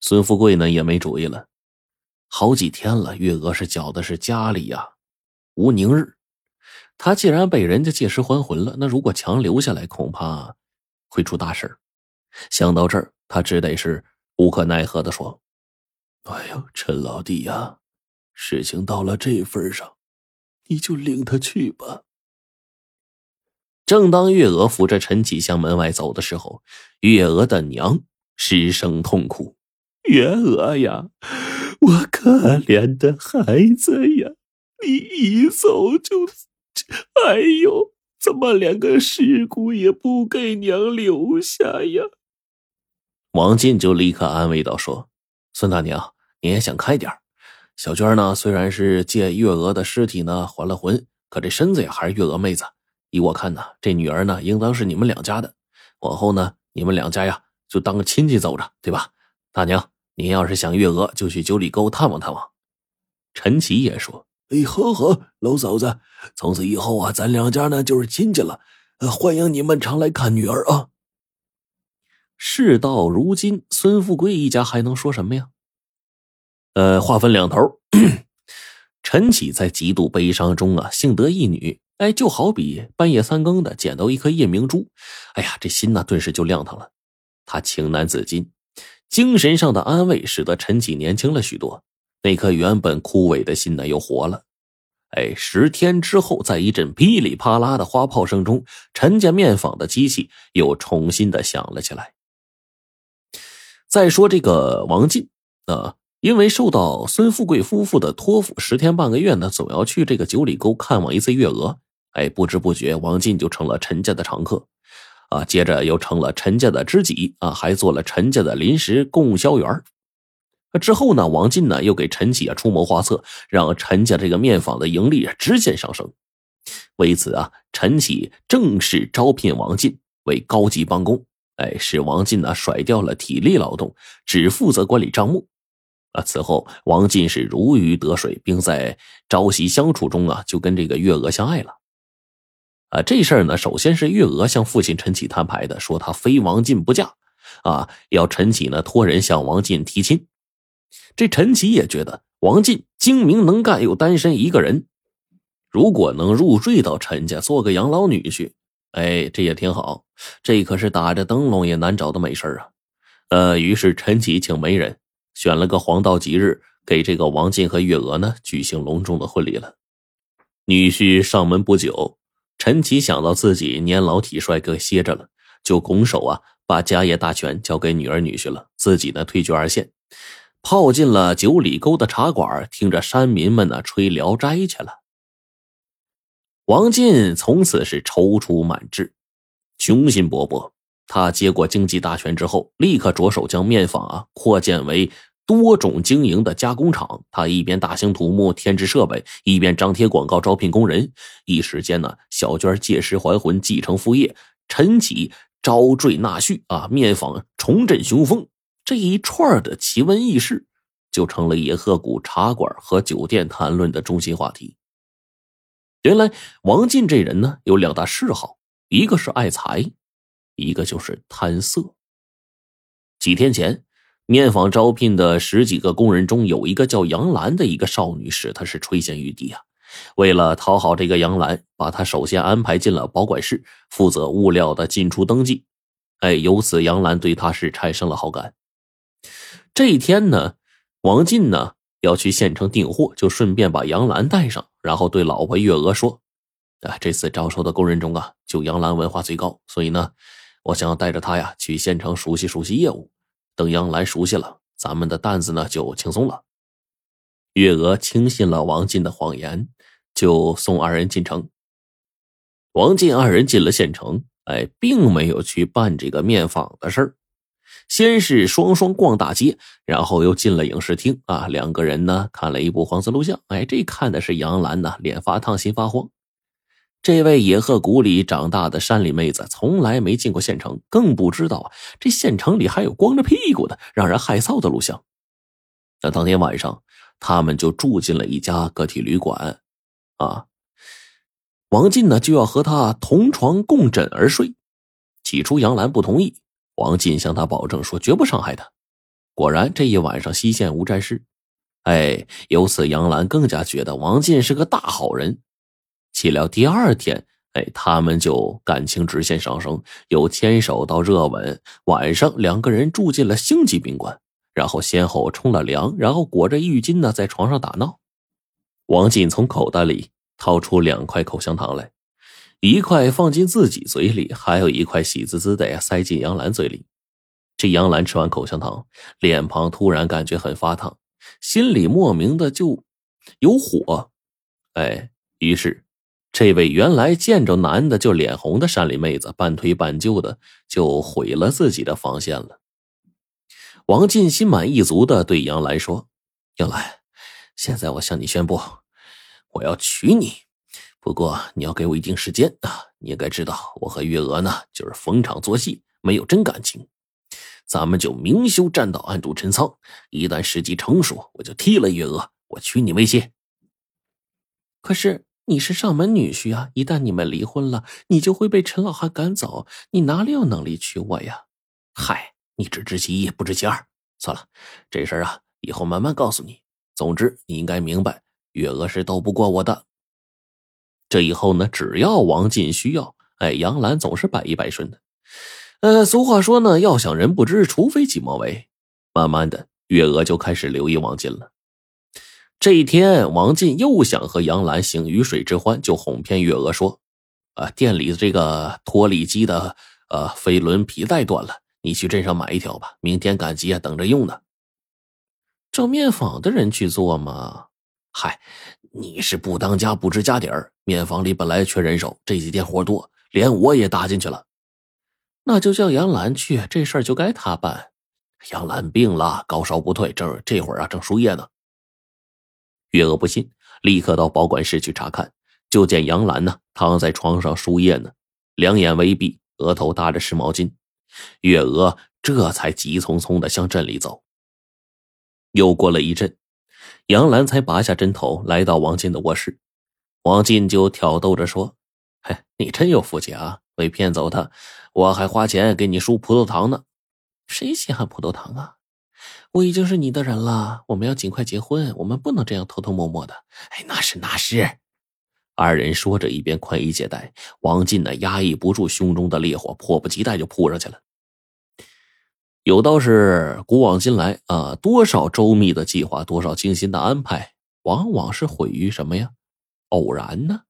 孙富贵呢也没主意了。好几天了，月娥是觉得是家里呀无宁日。他既然被人家借尸还魂了，那如果强留下来，恐怕会出大事想到这儿，他只得是无可奈何的说：“哎呦，陈老弟呀，事情到了这份上，你就领他去吧。”正当月娥扶着陈启向门外走的时候，月娥的娘失声痛哭：“月娥呀，我可怜的孩子呀，你一走就……哎呦，怎么连个尸骨也不给娘留下呀？”王进就立刻安慰道：“说，孙大娘，你也想开点小娟呢，虽然是借月娥的尸体呢还了魂，可这身子呀还是月娥妹子。”依我看呢，这女儿呢，应当是你们两家的。往后呢，你们两家呀，就当个亲戚走着，对吧？大娘，您要是想月娥，就去九里沟探望探望。陈奇也说：“哎，好好，老嫂子，从此以后啊，咱两家呢就是亲戚了。欢迎你们常来看女儿啊。”事到如今，孙富贵一家还能说什么呀？呃，话分两头。陈启在极度悲伤中啊，幸得一女。哎，就好比半夜三更的捡到一颗夜明珠，哎呀，这心呢顿时就亮堂了。他情难自禁，精神上的安慰使得陈启年轻了许多，那颗原本枯萎的心呢又活了。哎，十天之后，在一阵噼里啪啦的花炮声中，陈家面坊的机器又重新的响了起来。再说这个王进啊。因为受到孙富贵夫妇的托付，十天半个月呢，总要去这个九里沟看望一次月娥。哎，不知不觉，王进就成了陈家的常客，啊，接着又成了陈家的知己，啊，还做了陈家的临时供销员。之后呢，王进呢又给陈启啊出谋划策，让陈家这个面坊的盈利直线上升。为此啊，陈启正式招聘王进为高级帮工，哎，使王进呢甩掉了体力劳动，只负责管理账目。啊！此后，王进是如鱼得水，并在朝夕相处中啊，就跟这个月娥相爱了。啊，这事儿呢，首先是月娥向父亲陈启摊牌的，说他非王进不嫁，啊，要陈启呢托人向王进提亲。这陈启也觉得王进精明能干，又单身一个人，如果能入赘到陈家做个养老女婿，哎，这也挺好。这可是打着灯笼也难找的美事啊。呃，于是陈启请媒人。选了个黄道吉日，给这个王进和月娥呢举行隆重的婚礼了。女婿上门不久，陈奇想到自己年老体衰，搁歇着了，就拱手啊，把家业大权交给女儿女婿了，自己呢退居二线，泡进了九里沟的茶馆，听着山民们呢吹《聊斋》去了。王进从此是踌躇满志，雄心勃勃。他接过经济大权之后，立刻着手将面坊啊扩建为多种经营的加工厂。他一边大兴土木添置设备，一边张贴广告招聘工人。一时间呢，小娟借尸还魂，继承父业；陈启招赘纳婿啊，面坊重振雄风。这一串的奇闻异事，就成了野鹤谷茶馆和酒店谈论的中心话题。原来王进这人呢，有两大嗜好，一个是爱财。一个就是贪色。几天前，面坊招聘的十几个工人中，有一个叫杨兰的一个少女，使他是垂涎欲滴啊。为了讨好这个杨兰，把她首先安排进了保管室，负责物料的进出登记。哎，由此杨兰对他是产生了好感。这一天呢，王进呢要去县城订货，就顺便把杨兰带上，然后对老婆月娥说：“啊，这次招收的工人中啊，就杨兰文化最高，所以呢。”我想要带着他呀去县城熟悉熟悉业务，等杨兰熟悉了，咱们的担子呢就轻松了。月娥轻信了王进的谎言，就送二人进城。王进二人进了县城，哎，并没有去办这个面访的事儿，先是双双逛大街，然后又进了影视厅啊，两个人呢看了一部黄色录像，哎，这看的是杨兰呢，脸发烫，心发慌。这位野鹤谷里长大的山里妹子，从来没进过县城，更不知道啊，这县城里还有光着屁股的、让人害臊的录像。那当天晚上，他们就住进了一家个体旅馆，啊，王进呢就要和他同床共枕而睡。起初，杨澜不同意，王进向他保证说绝不伤害他。果然，这一晚上西县无战事。哎，由此杨澜更加觉得王进是个大好人。岂料第二天，哎，他们就感情直线上升，由牵手到热吻。晚上，两个人住进了星级宾馆，然后先后冲了凉，然后裹着浴巾呢，在床上打闹。王进从口袋里掏出两块口香糖来，一块放进自己嘴里，还有一块喜滋滋的塞进杨澜嘴里。这杨澜吃完口香糖，脸庞突然感觉很发烫，心里莫名的就有火。哎，于是这位原来见着男的就脸红的山里妹子，半推半就的就毁了自己的防线了。王进心满意足的对杨澜说：“杨澜，现在我向你宣布，我要娶你。不过你要给我一定时间啊！你应该知道，我和月娥呢就是逢场作戏，没有真感情。”咱们就明修栈道，暗度陈仓。一旦时机成熟，我就踢了月娥，我娶你为妻。可是你是上门女婿啊！一旦你们离婚了，你就会被陈老汉赶走。你哪里有能力娶我呀？嗨，你只知其一，不知其二。算了，这事儿啊，以后慢慢告诉你。总之，你应该明白，月娥是斗不过我的。这以后呢，只要王进需要，哎，杨澜总是百依百顺的。呃，俗话说呢，要想人不知，除非己莫为。慢慢的，月娥就开始留意王进了。这一天，王进又想和杨澜行鱼水之欢，就哄骗月娥说：“啊，店里这个脱力机的呃飞轮皮带断了，你去镇上买一条吧，明天赶集啊，等着用呢。”找面坊的人去做吗？嗨，你是不当家不知家底儿，面坊里本来缺人手，这几天活多，连我也搭进去了。那就叫杨澜去，这事儿就该他办。杨澜病了，高烧不退，正这会儿啊，正输液呢。月娥不信，立刻到保管室去查看，就见杨澜呢躺在床上输液呢，两眼微闭，额头搭着湿毛巾。月娥这才急匆匆的向镇里走。又过了一阵，杨澜才拔下针头，来到王进的卧室。王进就挑逗着说：“嘿，你真有福气啊！”被骗走他，我还花钱给你输葡萄糖呢。谁稀罕葡萄糖啊？我已经是你的人了，我们要尽快结婚，我们不能这样偷偷摸摸的。哎，那是那是。二人说着，一边宽衣解带。王进呢，压抑不住胸中的烈火，迫不及待就扑上去了。有道是古往今来啊，多少周密的计划，多少精心的安排，往往是毁于什么呀？偶然呢？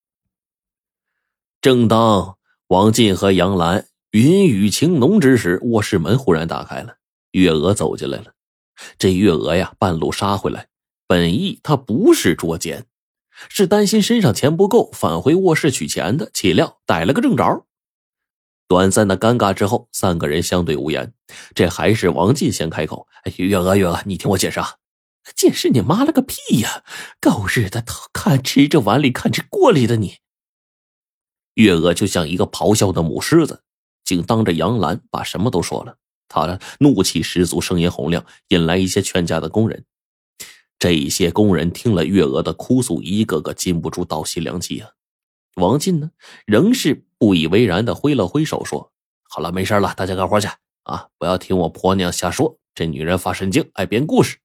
正当。王进和杨澜云雨情浓之时，卧室门忽然打开了，月娥走进来了。这月娥呀，半路杀回来，本意她不是捉奸，是担心身上钱不够，返回卧室取钱的。岂料逮了个正着。短暂的尴尬之后，三个人相对无言。这还是王进先开口：“，月娥，月娥，你听我解释啊！解释你妈了个屁呀！狗日的，看吃着碗里看着锅里的你！”月娥就像一个咆哮的母狮子，竟当着杨澜把什么都说了。他怒气十足，声音洪亮，引来一些劝架的工人。这些工人听了月娥的哭诉，一个个禁不住倒吸凉气啊。王进呢，仍是不以为然的挥了挥手，说：“好了，没事了，大家干活去啊！不要听我婆娘瞎说，这女人发神经，爱编故事。”